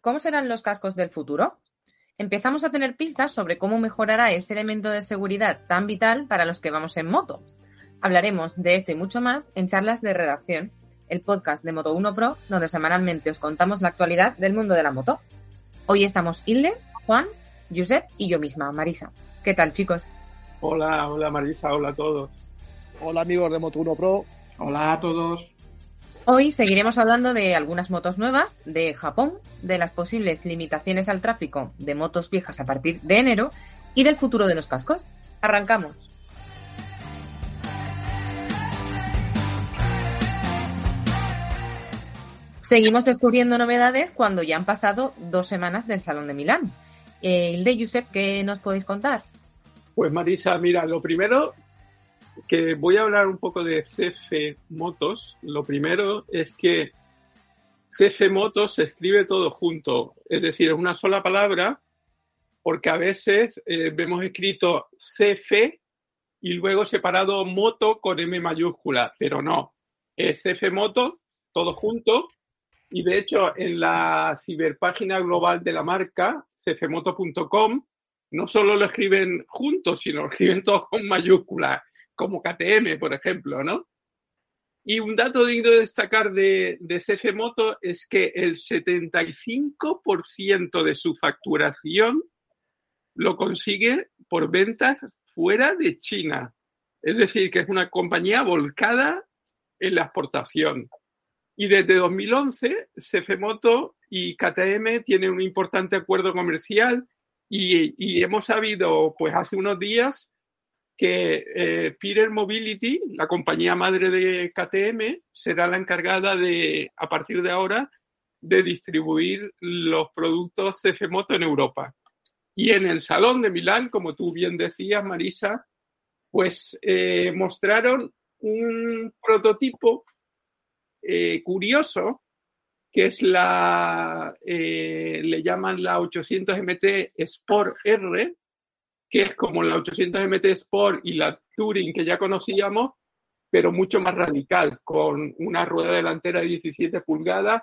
¿Cómo serán los cascos del futuro? Empezamos a tener pistas sobre cómo mejorará ese elemento de seguridad tan vital para los que vamos en moto. Hablaremos de esto y mucho más en charlas de redacción, el podcast de Moto 1 Pro, donde semanalmente os contamos la actualidad del mundo de la moto. Hoy estamos Hilde, Juan, Josep y yo misma, Marisa. ¿Qué tal, chicos? Hola, hola Marisa, hola a todos. Hola amigos de Moto 1 Pro. Hola a todos. Hoy seguiremos hablando de algunas motos nuevas de Japón, de las posibles limitaciones al tráfico de motos viejas a partir de enero y del futuro de los cascos. Arrancamos. Seguimos descubriendo novedades cuando ya han pasado dos semanas del Salón de Milán. El de Josep, ¿qué nos podéis contar? Pues Marisa, mira, lo primero que voy a hablar un poco de CF Motos. Lo primero es que CF Motos se escribe todo junto, es decir, es una sola palabra, porque a veces eh, vemos escrito CF y luego separado moto con M mayúscula, pero no, es CF Moto, todo junto, y de hecho en la ciberpágina global de la marca, cfmoto.com, no solo lo escriben juntos, sino lo escriben todos con mayúsculas como KTM, por ejemplo, ¿no? Y un dato digno de destacar de, de CF Moto es que el 75% de su facturación lo consigue por ventas fuera de China. Es decir, que es una compañía volcada en la exportación. Y desde 2011, CF Moto y KTM tienen un importante acuerdo comercial y, y hemos sabido, pues hace unos días, que eh, Peter Mobility, la compañía madre de KTM, será la encargada de, a partir de ahora, de distribuir los productos CF Moto en Europa. Y en el Salón de Milán, como tú bien decías, Marisa, pues eh, mostraron un prototipo eh, curioso que es la, eh, le llaman la 800 MT Sport R, que es como la 800 MT Sport y la Touring que ya conocíamos, pero mucho más radical, con una rueda delantera de 17 pulgadas,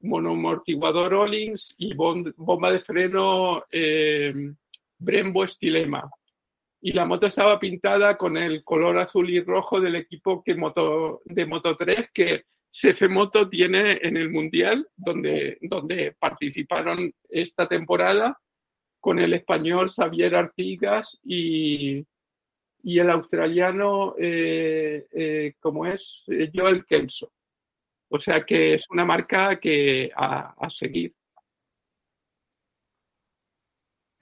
monoamortiguador Rollins y bomba de freno eh, Brembo Stilema. Y la moto estaba pintada con el color azul y rojo del equipo que moto, de Moto 3 que CF Moto tiene en el Mundial, donde, donde participaron esta temporada con el español Xavier Artigas y, y el australiano, eh, eh, como es, eh, Joel Kelso. O sea que es una marca que a, seguir.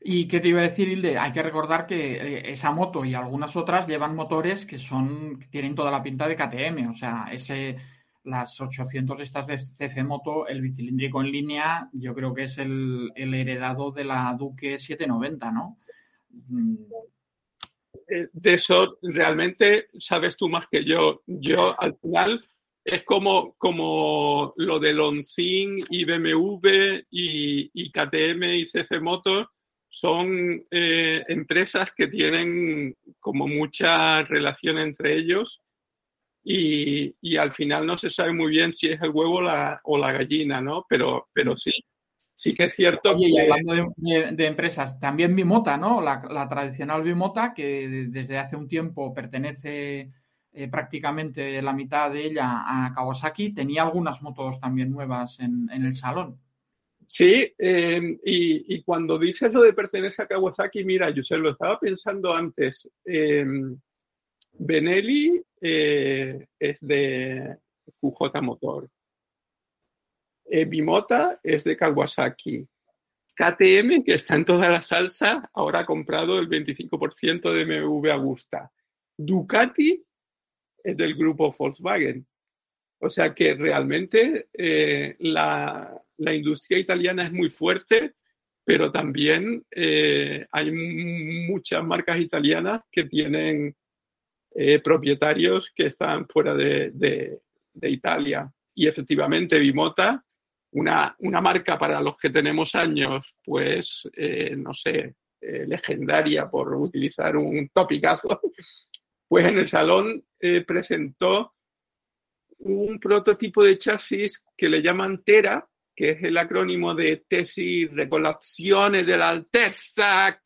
¿Y qué te iba a decir, Hilde? Hay que recordar que esa moto y algunas otras llevan motores que son, que tienen toda la pinta de KTM. O sea, ese las 800 estas de CF Moto, el bicilíndrico en línea, yo creo que es el, el heredado de la Duque 790, ¿no? Eh, de eso realmente sabes tú más que yo. Yo al final es como, como lo de Lonzin y BMW y, y KTM y CF Moto son eh, empresas que tienen como mucha relación entre ellos y, y, al final no se sabe muy bien si es el huevo la, o la gallina, ¿no? Pero, pero sí, sí que es cierto. Oye, que... y hablando de, de, de, empresas, también Bimota, ¿no? La, la, tradicional Bimota, que desde hace un tiempo pertenece eh, prácticamente la mitad de ella a Kawasaki, tenía algunas motos también nuevas en, en el salón. Sí, eh, y, y, cuando dices lo de pertenece a Kawasaki, mira, yo se lo estaba pensando antes. Eh, Benelli eh, es de QJ Motor. Eh, Bimota es de Kawasaki. KTM, que está en toda la salsa, ahora ha comprado el 25% de MV Agusta. Ducati es del grupo Volkswagen. O sea que realmente eh, la, la industria italiana es muy fuerte, pero también hay muchas marcas italianas que tienen eh, propietarios que están fuera de, Italia. Y efectivamente, Bimota, una, marca para los que tenemos años, pues, eh, no sé, legendaria por utilizar un topicazo, pues en el salón presentó un prototipo de chasis que le llaman Tera, que es el acrónimo de tesis regolaciones de la alteza,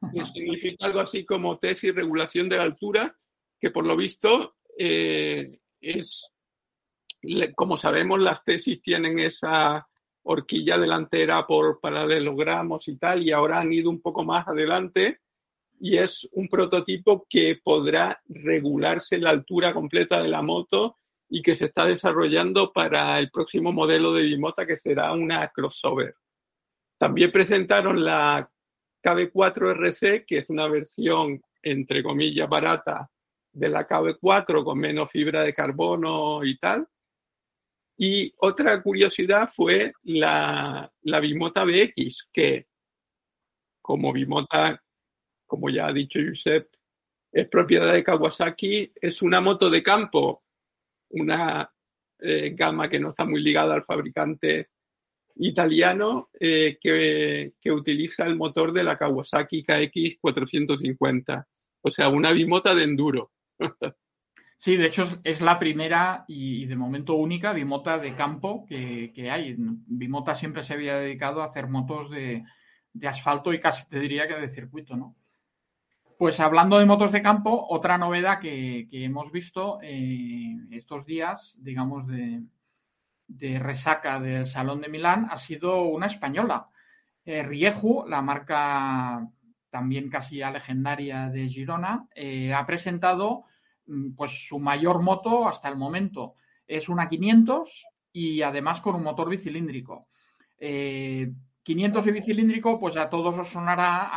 que significa algo así como tesis regulación de la altura, que por lo visto eh, es, como sabemos, las tesis tienen esa horquilla delantera por paralelogramos y tal, y ahora han ido un poco más adelante y es un prototipo que podrá regularse la altura completa de la moto y que se está desarrollando para el próximo modelo de Bimota que será una crossover. También presentaron la KB4 RC, que es una versión entre comillas barata de la KB4 con menos fibra de carbono y tal. Y otra curiosidad fue la, la Bimota BX, que como Bimota como ya ha dicho Josep, es propiedad de Kawasaki, es una moto de campo, una eh, gama que no está muy ligada al fabricante italiano eh, que, que, utiliza el motor de la Kawasaki KX450, o sea, una bimota de enduro. Sí, de hecho es la primera y, de momento única bimota de campo que, que, hay. Bimota siempre se había dedicado a hacer motos de, de asfalto y casi te diría que de circuito, ¿no? Pues hablando de motos de campo, otra novedad que, hemos visto eh, estos días, digamos, de, resaca del Salón de Milán, ha sido una española. Eh, Rieju, la marca también casi legendaria de Girona, eh, ha presentado mm, pues su mayor moto hasta el momento. Es una 500 y además con un motor bicilíndrico. 500 y bicilíndrico, pues a todos os sonará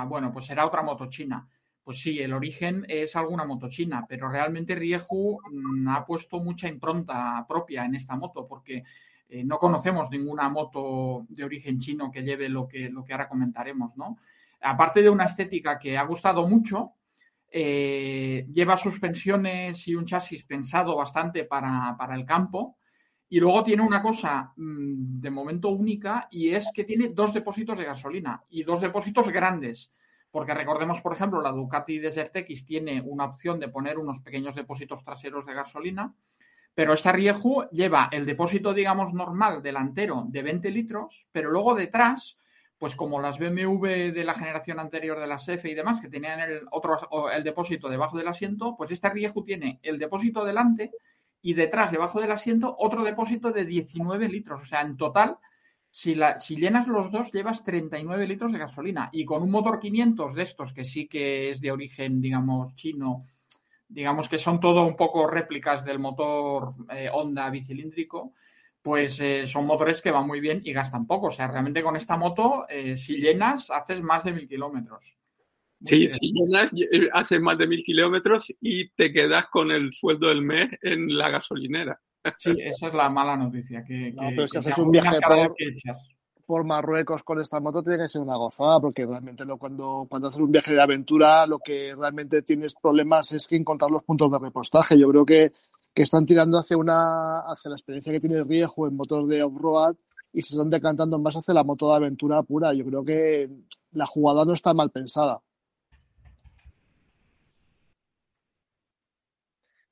a, bueno, pues será otra moto china. Pues sí, el origen es alguna moto china, pero realmente Rieju mm, ha puesto mucha impronta propia en esta moto, porque eh, no conocemos ninguna moto de origen chino que lleve lo que, lo que ahora comentaremos, ¿no? Aparte de una estética que ha gustado mucho, eh, lleva suspensiones y un chasis pensado bastante para, para el campo, y luego tiene una cosa mm, de momento única y es que tiene dos depósitos de gasolina y dos depósitos grandes. Porque recordemos, por ejemplo, la Ducati Desert X tiene una opción de poner unos pequeños depósitos traseros de gasolina, pero esta Rieju lleva el depósito, digamos, normal delantero de 20 litros, pero luego detrás, pues como las BMW de la generación anterior de las F y demás, que tenían el, otro, el depósito debajo del asiento, pues esta Rieju tiene el depósito delante y detrás, debajo del asiento, otro depósito de 19 litros. O sea, en total, si, la, si llenas los dos, llevas 39 litros de gasolina. Y con un motor 500 de estos, que sí que es de origen, digamos, chino, digamos que son todo un poco réplicas del motor eh, Honda bicilíndrico, pues eh, son motores que van muy bien y gastan poco. O sea, realmente con esta moto, eh, si llenas, haces más de mil kilómetros. Sí, si llenas, haces más de mil kilómetros y te quedas con el sueldo del mes en la gasolinera. Sí, esa es la mala noticia. Que, no, pero si haces un viaje por, Marruecos con esta moto tiene que ser una gozada, porque realmente lo, cuando, cuando haces un viaje de aventura lo que realmente tienes problemas es que encontrar los puntos de repostaje. Yo creo que, que están tirando hacia, una, hacia la experiencia que tiene Riejo en motor de off-road y se están decantando más hacia la moto de aventura pura. Yo creo que la jugada no está mal pensada.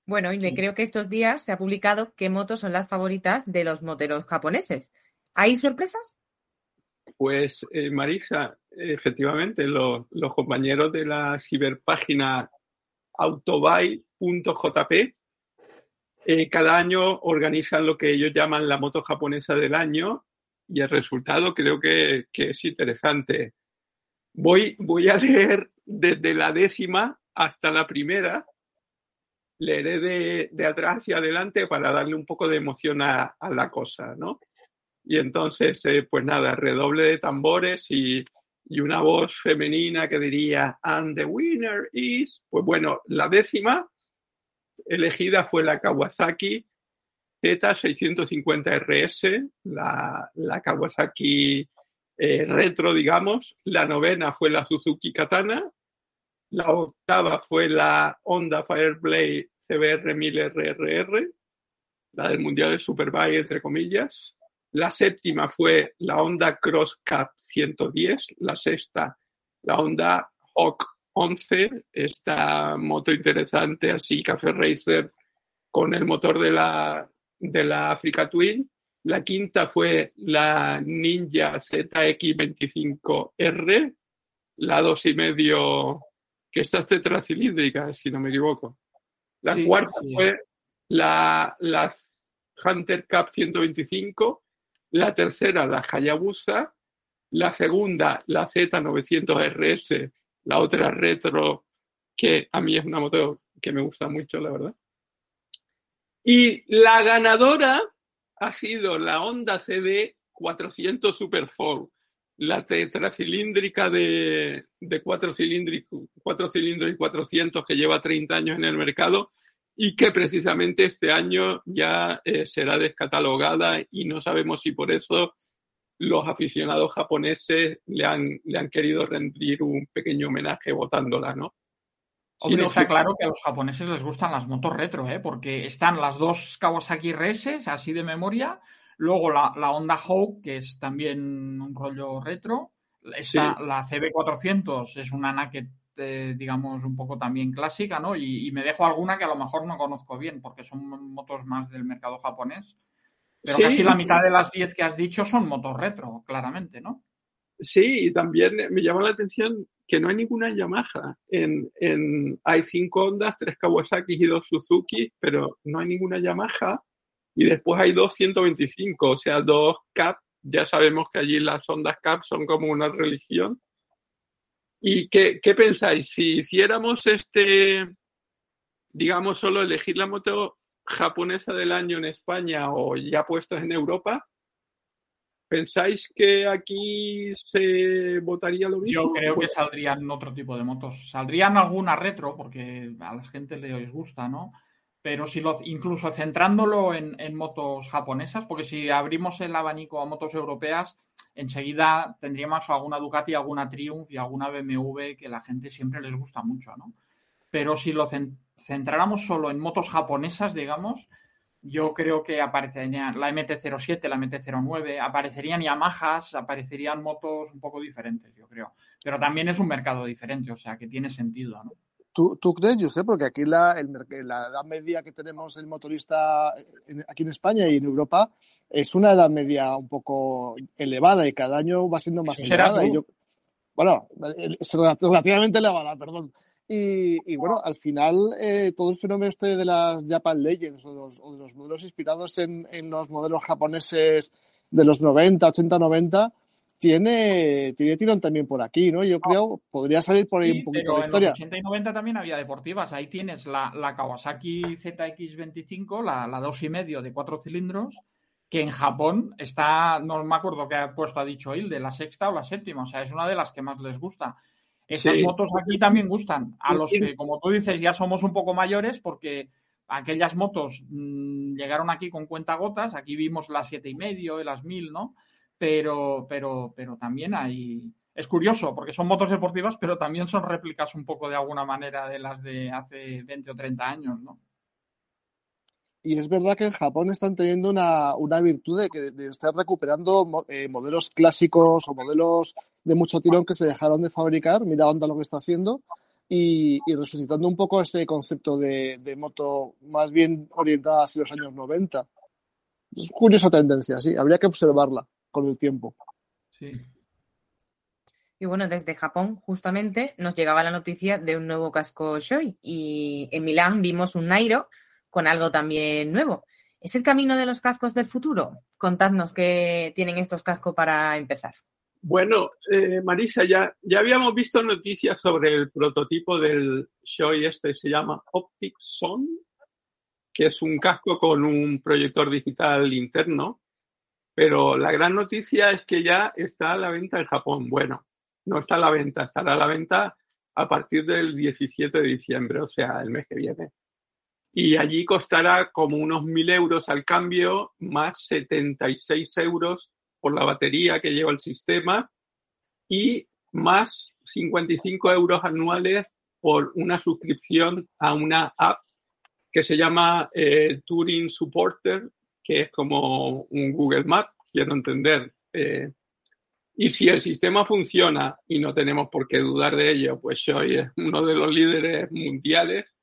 Bueno, y le creo que estos días se ha publicado qué motos son las favoritas de los moteros japoneses. ¿Hay sorpresas? Pues, eh, Marisa, efectivamente, los, compañeros de la ciberpágina autobuy.jp eh, cada año organizan lo que ellos llaman la moto japonesa del año y el resultado creo que, que es interesante. Voy, voy a leer desde la décima hasta la primera leeré de, atrás hacia adelante para darle un poco de emoción a, la cosa, ¿no? Y entonces, eh, pues nada, redoble de tambores y, una voz femenina que diría, and the winner is, pues bueno, la décima elegida fue la Kawasaki Z650RS, la, la Kawasaki eh, retro, digamos. La novena fue la Suzuki Katana. La octava fue la Honda Fireblade CBR 1000 RRR, la del Mundial de Superbike, entre comillas. La séptima fue la Honda Cross Cup 110. La sexta, la Honda Hawk 11, esta moto interesante, así Café Racer, con el motor de la, de la Africa Twin. La quinta fue la Ninja ZX25R, la dos y medio, que esta es tetracilíndrica, si no me equivoco. La cuarta fue la, la Hunter Cup 125, la tercera la Hayabusa, la segunda la Z900RS, la otra retro, que a mí es una moto que me gusta mucho, la verdad. Y la ganadora ha sido la Honda CB 400 Super 4, la tetracilíndrica de, de cuatro, cilindros, cuatro cilindros y 400 que lleva 30 años en el mercado y que precisamente este año ya eh, será descatalogada y no sabemos si por eso los aficionados japoneses le han, le han querido rendir un pequeño homenaje votándola, ¿no? Hombre, está claro que a los japoneses les gustan las motos retro, ¿eh? porque están las dos Kawasaki RS, así de memoria, luego la, la Honda Hawk, que es también un rollo retro, está la CB400, es una Naked, eh, digamos, un poco también clásica, ¿no? Y, me dejo alguna que a lo mejor no conozco bien, porque son motos más del mercado japonés. Pero casi la mitad de las 10 que has dicho son motos retro, claramente, ¿no? Sí, y también me llama la atención que no hay ninguna Yamaha. En, en, hay cinco Hondas, tres Kawasaki y dos Suzuki, pero no hay ninguna Yamaha. Y después hay dos 125, o sea, dos Cap. Ya sabemos que allí las Hondas Cap son como una religión. ¿Y qué, qué pensáis? Si hiciéramos este, digamos, solo elegir la moto japonesa del año en España o ya puestas en Europa, ¿Pensáis que aquí se votaría lo mismo? Yo creo que saldrían otro tipo de motos. Saldrían alguna retro, porque a la gente les gusta, ¿no? Pero si lo, incluso centrándolo en, motos japonesas, porque si abrimos el abanico a motos europeas, enseguida tendríamos alguna Ducati, alguna Triumph y alguna BMW que la gente siempre les gusta mucho, ¿no? Pero si lo centráramos solo en motos japonesas, digamos, yo creo que aparecerían la MT-07, la MT-09, aparecerían Yamahas, aparecerían motos un poco diferentes, yo creo. Pero también es un mercado diferente, o sea que tiene sentido, ¿no? ¿Tú, tú crees, sé Porque aquí la, el, la edad media que tenemos el motorista aquí en España y en Europa es una edad media un poco elevada y cada año va siendo más elevada. Y yo, bueno, es relativamente elevada, perdón. Y, bueno, al final eh, todo el fenómeno este de las Japan Legends o de los, o de los modelos inspirados en, en, los modelos japoneses de los 90, 80, 90 tiene, tiene tirón también por aquí, ¿no? Yo creo, podría salir por ahí un poquito la historia. En los 80 y 90 también había deportivas. Ahí tienes la, la Kawasaki ZX25, la, la dos y medio de cuatro cilindros, que en Japón está, no me acuerdo qué ha puesto, ha dicho de la sexta o la séptima. O sea, es una de las que más les gusta. Esas motos aquí también gustan. A los que, como tú dices, ya somos un poco mayores porque aquellas motos mmm, llegaron aquí con cuentagotas. Aquí vimos las siete y medio y las mil, ¿no? Pero, pero, pero también hay. Es curioso porque son motos deportivas, pero también son réplicas un poco de alguna manera de las de hace 20 o 30 años, ¿no? Y es verdad que en Japón están teniendo una, una virtud de, que, de estar recuperando eh, modelos clásicos o modelos de mucho tirón que se dejaron de fabricar. Mira Honda lo que está haciendo. Y, resucitando un poco ese concepto de, de, moto más bien orientada hacia los años 90. Es curiosa tendencia, sí. Habría que observarla con el tiempo. Sí. Y bueno, desde Japón justamente nos llegaba la noticia de un nuevo casco Shoei y en Milán vimos un Nairo con algo también nuevo. ¿Es el camino de los cascos del futuro? Contadnos qué tienen estos cascos para empezar. Bueno, eh, Marisa, ya, ya habíamos visto noticias sobre el prototipo del Shoei este, se llama Optic Son, que es un casco con un proyector digital interno, pero la gran noticia es que ya está a la venta en Japón. Bueno, no está a la venta, estará a la venta a partir del 17 de diciembre, o sea, el mes que viene. y allí costará como unos 1.000 euros al cambio, más 76 euros por la batería que lleva el sistema y más 55 euros anuales por una suscripción a una app que se llama eh, Turing Supporter, que es como un Google Maps, quiero entender. Eh, y si el sistema funciona y no tenemos por qué dudar de ello, pues soy uno de los líderes mundiales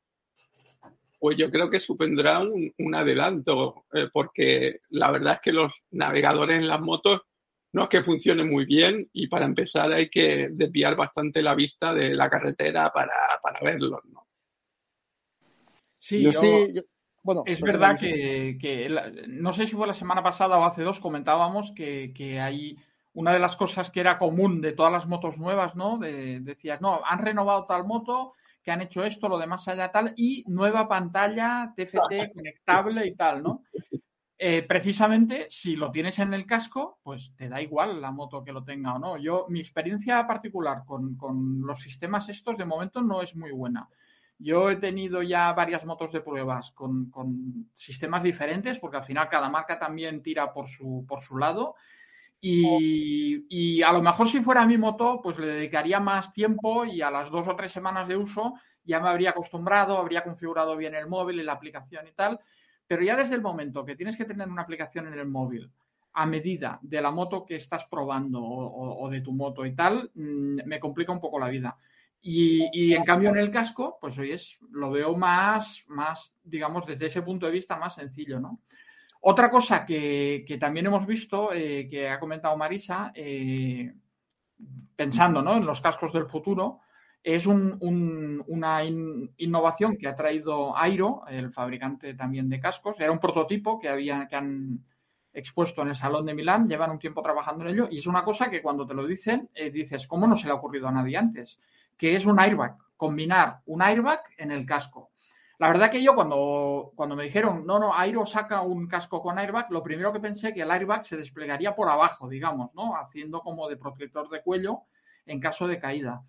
pues yo creo que supondrá un, adelanto, eh, porque la verdad es que los navegadores en las motos no es que funcionen muy bien y para empezar hay que desviar bastante la vista de la carretera para, para verlos, ¿no? Sí, bueno, es verdad que, no sé si fue la semana pasada o hace dos comentábamos que, que, hay una de las cosas que era común de todas las motos nuevas, ¿no? decías, no, han renovado tal moto, que han hecho esto, lo demás allá tal, y nueva pantalla TFT conectable y tal, ¿no? Eh, precisamente, si lo tienes en el casco, pues te da igual la moto que lo tenga o no. Yo, mi experiencia particular con, los sistemas estos de momento no es muy buena. Yo he tenido ya varias motos de pruebas con, con, sistemas diferentes, porque al final cada marca también tira por su, por su lado. Y, a lo mejor si fuera mi moto, pues le dedicaría más tiempo y a las dos o tres semanas de uso ya me habría acostumbrado, habría configurado bien el móvil y la aplicación y tal. Pero ya desde el momento que tienes que tener una aplicación en el móvil a medida de la moto que estás probando o, de tu moto y tal, mm, me complica un poco la vida. Y, en cambio en el casco, pues hoy es, lo veo más, más, digamos, desde ese punto de vista más sencillo, ¿no? Otra cosa que, también hemos visto, eh, que ha comentado Marisa, eh, pensando en los cascos del futuro, es una innovación que ha traído Airo, el fabricante también de cascos. Era un prototipo que, había, que han expuesto en el Salón de Milán, llevan un tiempo trabajando en ello y es una cosa que cuando te lo dicen eh, dices, ¿cómo no se le ha ocurrido a nadie antes? Que es un airbag, combinar un airbag en el casco. La verdad que yo cuando, cuando me dijeron, no, no, Airo saca un casco con airbag, lo primero que pensé que el airbag se desplegaría por abajo, digamos, ¿no? Haciendo como de protector de cuello en caso de caída.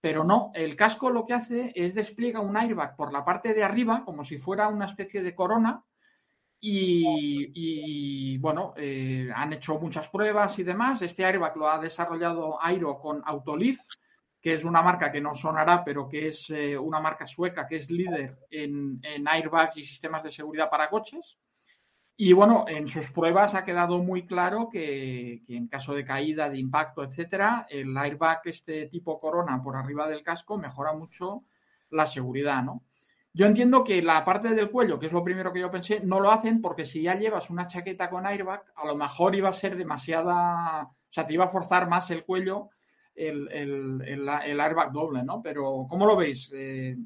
Pero no, el casco lo que hace es despliega un airbag por la parte de arriba, como si fuera una especie de corona, y, bueno, eh, han hecho muchas pruebas y demás. Este airbag lo ha desarrollado Airo con Autolift, que es una marca que no sonará, pero que es eh, una marca sueca que es líder en, airbags y sistemas de seguridad para coches. Y bueno, en sus pruebas ha quedado muy claro que, en caso de caída, de impacto, etcétera, el airbag este tipo corona por arriba del casco mejora mucho la seguridad, ¿no? Yo entiendo que la parte del cuello, que es lo primero que yo pensé, no lo hacen porque si ya llevas una chaqueta con airbag, a lo mejor iba a ser demasiada, o sea, te iba a forzar más el cuello el, el, el, airbag doble, ¿no? Pero, ¿cómo lo veis? Eh,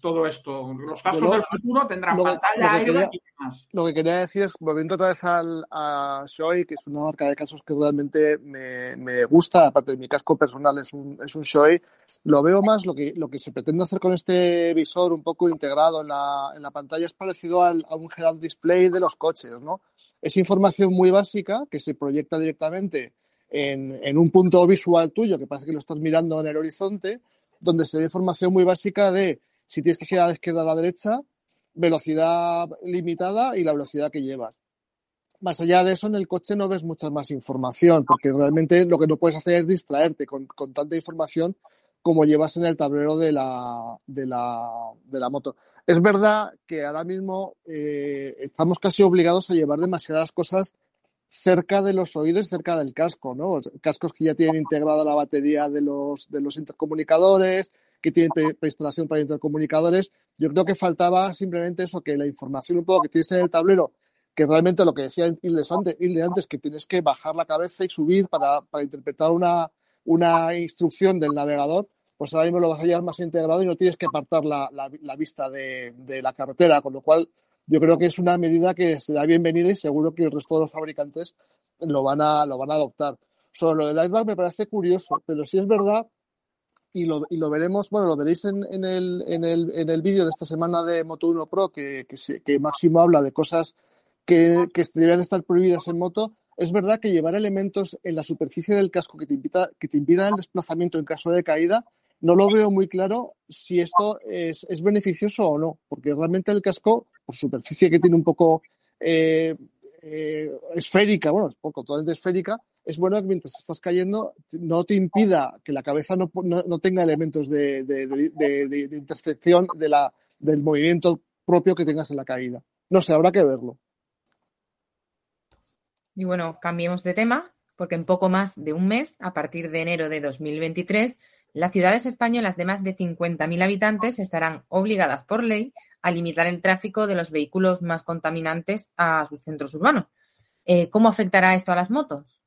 todo esto. Los casos del futuro tendrán pantalla, airbag y demás. Lo que quería decir es, volviendo otra vez al, a Shoei, que es una marca de casos que realmente me, me, gusta, aparte de mi casco personal es un, es un Shoei, lo veo más, lo que, lo que se pretende hacer con este visor un poco integrado en la, en la pantalla es parecido al, a un head display de los coches, ¿no? Es información muy básica que se proyecta directamente en, un punto visual tuyo que parece que lo estás mirando en el horizonte, donde se da información muy básica de si tienes que girar a la izquierda o a la derecha, velocidad limitada y la velocidad que llevas. Más allá de eso, en el coche no ves mucha más información, porque realmente lo que no puedes hacer es distraerte con, tanta información como llevas en el tablero de la, de la, de la moto. Es verdad que ahora mismo eh, estamos casi obligados a llevar demasiadas cosas cerca de los oídos, cerca del casco, ¿no? Cascos que ya tienen integrada la batería de los, de los intercomunicadores, que tienen preinstalación para intercomunicadores. Yo creo que faltaba simplemente eso, que la información un poco que tienes en el tablero, que realmente lo que decía Hilde antes, antes que tienes que bajar la cabeza y subir para, para interpretar una, una instrucción del navegador, pues ahora mismo lo vas a llevar más integrado y no tienes que apartar la, la, la vista de, de la carretera, con lo cual yo creo que es una medida que será bienvenida y seguro que el resto de los fabricantes lo van a, lo van a adoptar. Sobre lo del airbag me parece curioso, pero si es verdad, y lo, veremos, bueno, lo veréis en, el, vídeo de esta semana de Moto 1 Pro, que, Máximo habla de cosas que, deberían estar prohibidas en moto, es verdad que llevar elementos en la superficie del casco que te, invita, que te impidan el desplazamiento en caso de caída no lo veo muy claro si esto es, beneficioso o no, porque realmente el casco, superficie que tiene un poco eh, eh, esférica, bueno, un poco totalmente esférica, es bueno que mientras estás cayendo no te impida que la cabeza no, tenga elementos de, de, intersección de la, del movimiento propio que tengas en la caída. No sé, habrá que verlo. Y bueno, cambiemos de tema, porque en poco más de un mes, a partir de enero de 2023, las ciudades españolas de más de 50.000 habitantes estarán obligadas por ley a limitar el tráfico de los vehículos más contaminantes a sus centros urbanos. Eh, ¿Cómo afectará esto a las motos?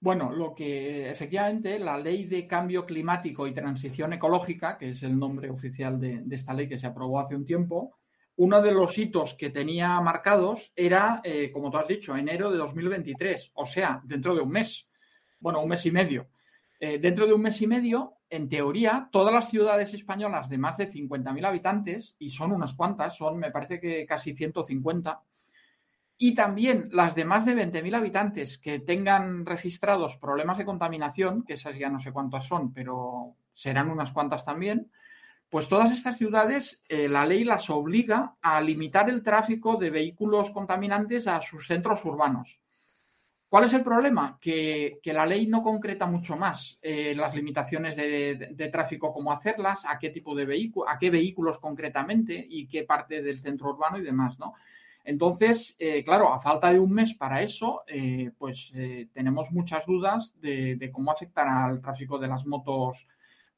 Bueno, lo que efectivamente la ley de cambio climático y transición ecológica, que es el nombre oficial de, esta ley que se aprobó hace un tiempo, uno de los hitos que tenía marcados era, eh, como tú has dicho, enero de 2023, o sea, dentro de un mes, bueno, un mes y medio. Eh, dentro de un mes y medio, en teoría, todas las ciudades españolas de más de 50.000 habitantes, y son unas cuantas, son me parece que casi 150, y también las de más de 20.000 habitantes que tengan registrados problemas de contaminación, que esas ya no sé cuántas son, pero serán unas cuantas también, pues todas estas ciudades eh, la ley las obliga a limitar el tráfico de vehículos contaminantes a sus centros urbanos. ¿Cuál es el problema? Que, la ley no concreta mucho más eh, las limitaciones de, tráfico, cómo hacerlas, a qué tipo de vehículo, a qué vehículos concretamente y qué parte del centro urbano y demás, ¿no? Entonces, eh, claro, a falta de un mes para eso, eh, pues tenemos muchas dudas de, cómo afectará al tráfico de las motos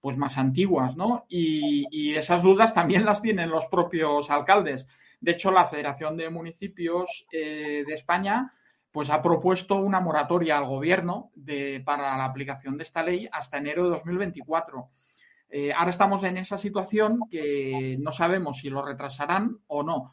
pues más antiguas, ¿no? Y, esas dudas también las tienen los propios alcaldes. De hecho, la Federación de Municipios de España pues ha propuesto una moratoria al gobierno para la aplicación de esta ley hasta enero de 2024. ahora estamos en esa situación que no sabemos si lo retrasarán o no.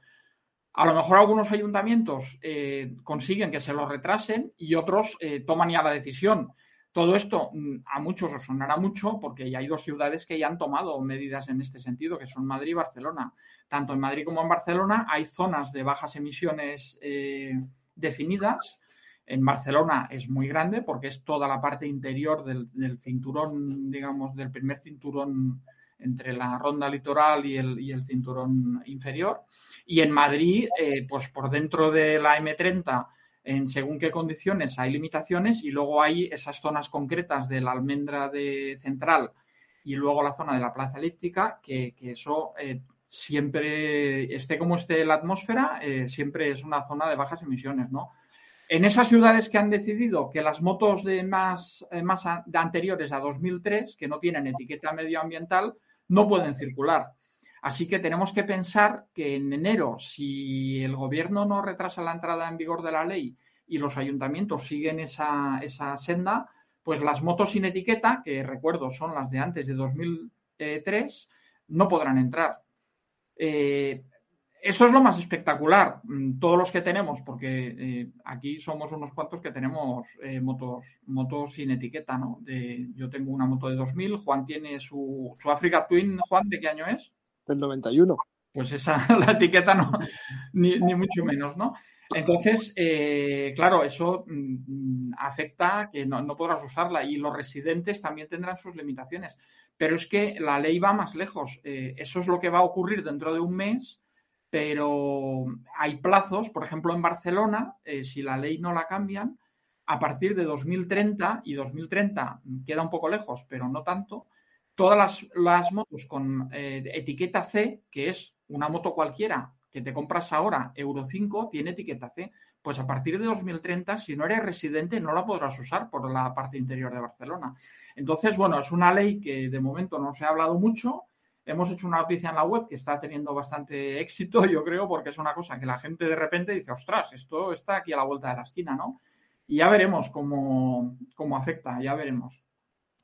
A lo mejor algunos ayuntamientos eh, consiguen que se lo retrasen y otros eh, toman ya la decisión. Todo esto mm, a muchos os sonará mucho porque ya hay dos ciudades que ya han tomado medidas en este sentido, que son Madrid y Barcelona. Tanto en Madrid como en Barcelona hay zonas de bajas emisiones eh, definidas. En Barcelona es muy grande porque es toda la parte interior del, cinturón, digamos, del primer cinturón entre la ronda litoral y el, y el cinturón inferior. Y en Madrid, eh, pues por dentro de la M30, en según qué condiciones hay limitaciones y luego hay esas zonas concretas de la almendra de central y luego la zona de la plaza elíptica, que, eso eh, siempre, esté como esté la atmósfera, eh, siempre es una zona de bajas emisiones, ¿no? En esas ciudades que han decidido que las motos de más, más de anteriores a 2003, que no tienen etiqueta medioambiental, no pueden circular. Así que tenemos que pensar que en enero, si el gobierno no retrasa la entrada en vigor de la ley y los ayuntamientos siguen esa, senda, pues las motos sin etiqueta, que recuerdo son las de antes de 2003, no podrán entrar. Eh, esto es lo más espectacular. Mm, todos los que tenemos, porque eh, aquí somos unos cuantos que tenemos eh, motos, motos sin etiqueta, ¿no? yo tengo una moto de 2000, Juan tiene su, su Africa Twin. Juan, ¿de qué año es? del 91. Pues esa, la etiqueta no, ni, mucho menos, ¿no? Entonces, eh, claro, eso mm, afecta que no, podrás usarla y los residentes también tendrán sus limitaciones. Pero es que la ley va más lejos. Eh, eso es lo que va a ocurrir dentro de un mes, pero hay plazos, por ejemplo, en Barcelona, eh, si la ley no la cambian, a partir de 2030, y 2030 queda un poco lejos, pero no tanto, todas las, motos con eh, etiqueta C, que es una moto cualquiera que te compras ahora, Euro 5, tiene etiqueta C. Pues a partir de 2030, si no eres residente, no la podrás usar por la parte interior de Barcelona. Entonces, bueno, es una ley que de momento no se ha hablado mucho. Hemos hecho una noticia en la web que está teniendo bastante éxito, yo creo, porque es una cosa que la gente de repente dice, ostras, esto está aquí a la vuelta de la esquina, ¿no? Y ya veremos cómo, cómo afecta, ya veremos.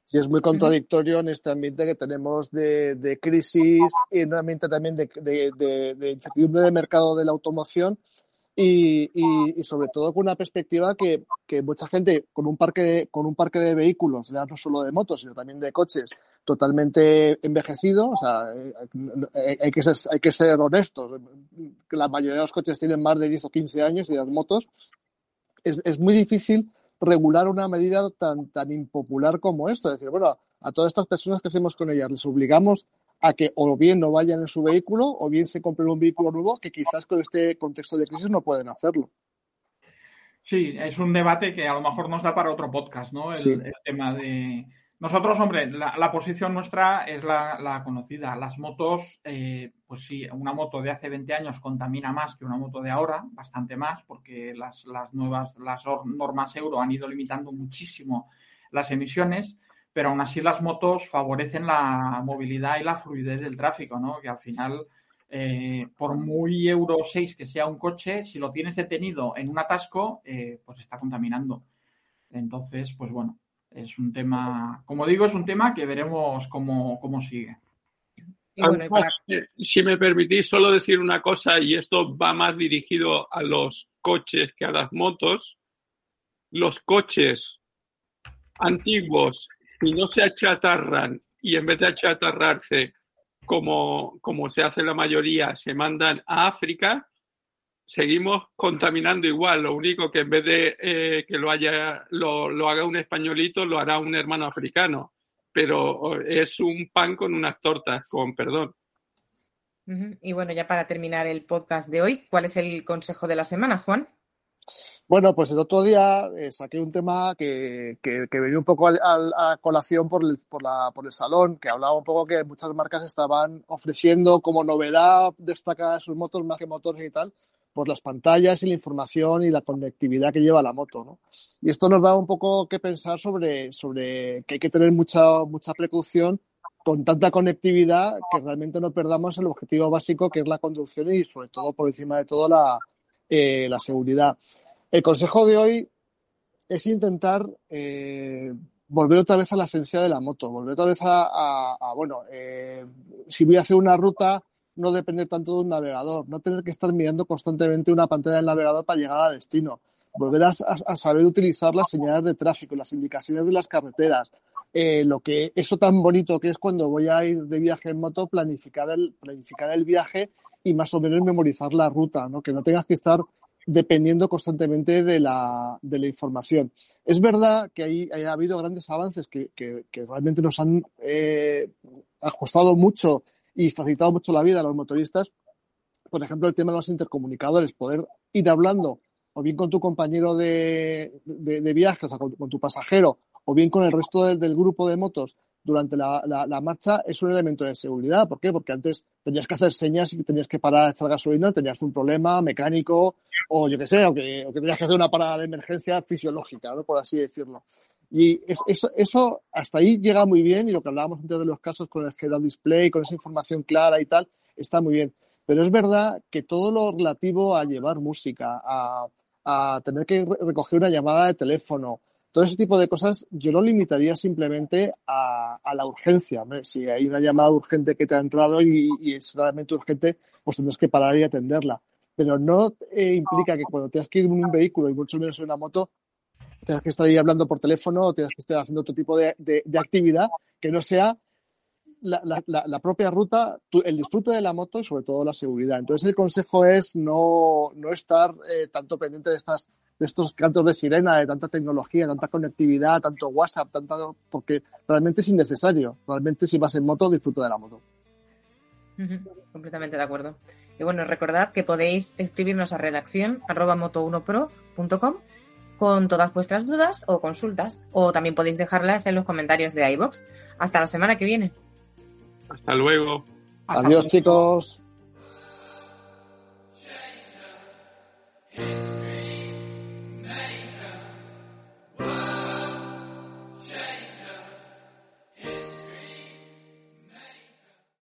Y es muy contradictorio en este ambiente que tenemos de, crisis y en un ambiente también de, de, incertidumbre de mercado de la automoción y, y, sobre todo con una perspectiva que, que, mucha gente con un parque de, con un parque de vehículos, ya no solo de motos, sino también de coches, totalmente envejecido, o sea, eh, hay que ser, hay que ser honestos, la mayoría de los coches tienen más de 10 o 15 años y las motos, es, es muy difícil regular una medida tan, tan impopular como esto. Es decir, bueno, a todas estas personas que hacemos con ellas, les obligamos a que o bien no vayan en su vehículo o bien se compren un vehículo nuevo que quizás con este contexto de crisis no pueden hacerlo. Sí, es un debate que a lo mejor nos da para otro podcast, ¿no? El, tema de... Nosotros, hombre, la, posición nuestra es la, conocida. Las motos, eh, pues sí, una moto de hace 20 años contamina más que una moto de ahora, bastante más, porque las, las nuevas, las normas euro han ido limitando muchísimo las emisiones, pero aún así las motos favorecen la movilidad y la fluidez del tráfico, ¿no? Que al final eh, por muy Euro 6 que sea un coche, si lo tienes detenido en un atasco, eh, pues está contaminando. Entonces, pues bueno, es un tema, como digo, es un tema que veremos cómo, cómo sigue. Si me permitís solo decir una cosa, y esto va más dirigido a los coches que a las motos, los coches antiguos, si no se achatarran y en vez de achatarrarse como, como se hace la mayoría, se mandan a África, seguimos contaminando igual. Lo único que en vez de eh, que lo, haya, lo, lo, haga un españolito, lo hará un hermano africano. Pero es un pan con unas tortas, con perdón. Y bueno, ya para terminar el podcast de hoy, ¿cuál es el consejo de la semana, Juan? Bueno, pues el otro día eh, saqué un tema que, que, venía un poco a, colación por el, por, la, por el salón, que hablaba un poco que muchas marcas estaban ofreciendo como novedad destacar sus motos más que motores y tal, por las pantallas y la información y la conectividad que lleva la moto. ¿no? Y esto nos da un poco que pensar sobre, sobre que hay que tener mucha, mucha precaución con tanta conectividad que realmente no perdamos el objetivo básico que es la conducción y sobre todo por encima de todo la, eh, la seguridad. El consejo de hoy es intentar eh, volver otra vez a la esencia de la moto, volver otra vez a, bueno, eh, si voy a hacer una ruta, no depender tanto de un navegador, no tener que estar mirando constantemente una pantalla del navegador para llegar al destino, volver a, saber utilizar las señales de tráfico, las indicaciones de las carreteras, lo que eso tan bonito que es cuando voy a ir de viaje en moto, planificar el, planificar el viaje y más o menos memorizar la ruta, ¿no? Que no tengas que estar dependiendo constantemente de la, de la información. Es verdad que ahí, ha habido grandes avances que, que, realmente nos han eh, ajustado mucho y facilitado mucho la vida a los motoristas. Por ejemplo, el tema de los intercomunicadores, poder ir hablando o bien con tu compañero de, de, viaje, o sea, con, tu pasajero, o bien con el resto del grupo de motos durante la, la, marcha es un elemento de seguridad. ¿Por qué? Porque antes tenías que hacer señas y tenías que parar a echar gasolina, tenías un problema mecánico o yo qué sé, o que, o que, tenías que hacer una parada de emergencia fisiológica, ¿no? por así decirlo. Y eso, eso hasta ahí llega muy bien y lo que hablábamos antes de los casos con el head display, con esa información clara y tal, está muy bien. Pero es verdad que todo lo relativo a llevar música, a, a tener que recoger una llamada de teléfono, todo ese tipo de cosas yo lo limitaría simplemente a, la urgencia. Si hay una llamada urgente que te ha entrado y, es realmente urgente, pues tendrás que parar y atenderla. Pero no eh, implica que cuando tengas que ir en un vehículo y mucho menos en una moto, tengas que estar ahí hablando por teléfono o tengas que estar haciendo otro tipo de, actividad que no sea la, propia ruta, el disfrute de la moto y sobre todo la seguridad. Entonces el consejo es no, estar eh, tanto pendiente de estas de estos cantos de sirena, de tanta tecnología, tanta conectividad, tanto WhatsApp, tanta, porque realmente es innecesario. Realmente si vas en moto, disfruta de la moto. Completamente de acuerdo. Y bueno, recordad que podéis escribirnos a redacción arroba moto1pro.com con todas vuestras dudas o consultas, o también podéis dejarlas en los comentarios de iBox. Hasta la semana que viene. Hasta luego. Adiós, chicos.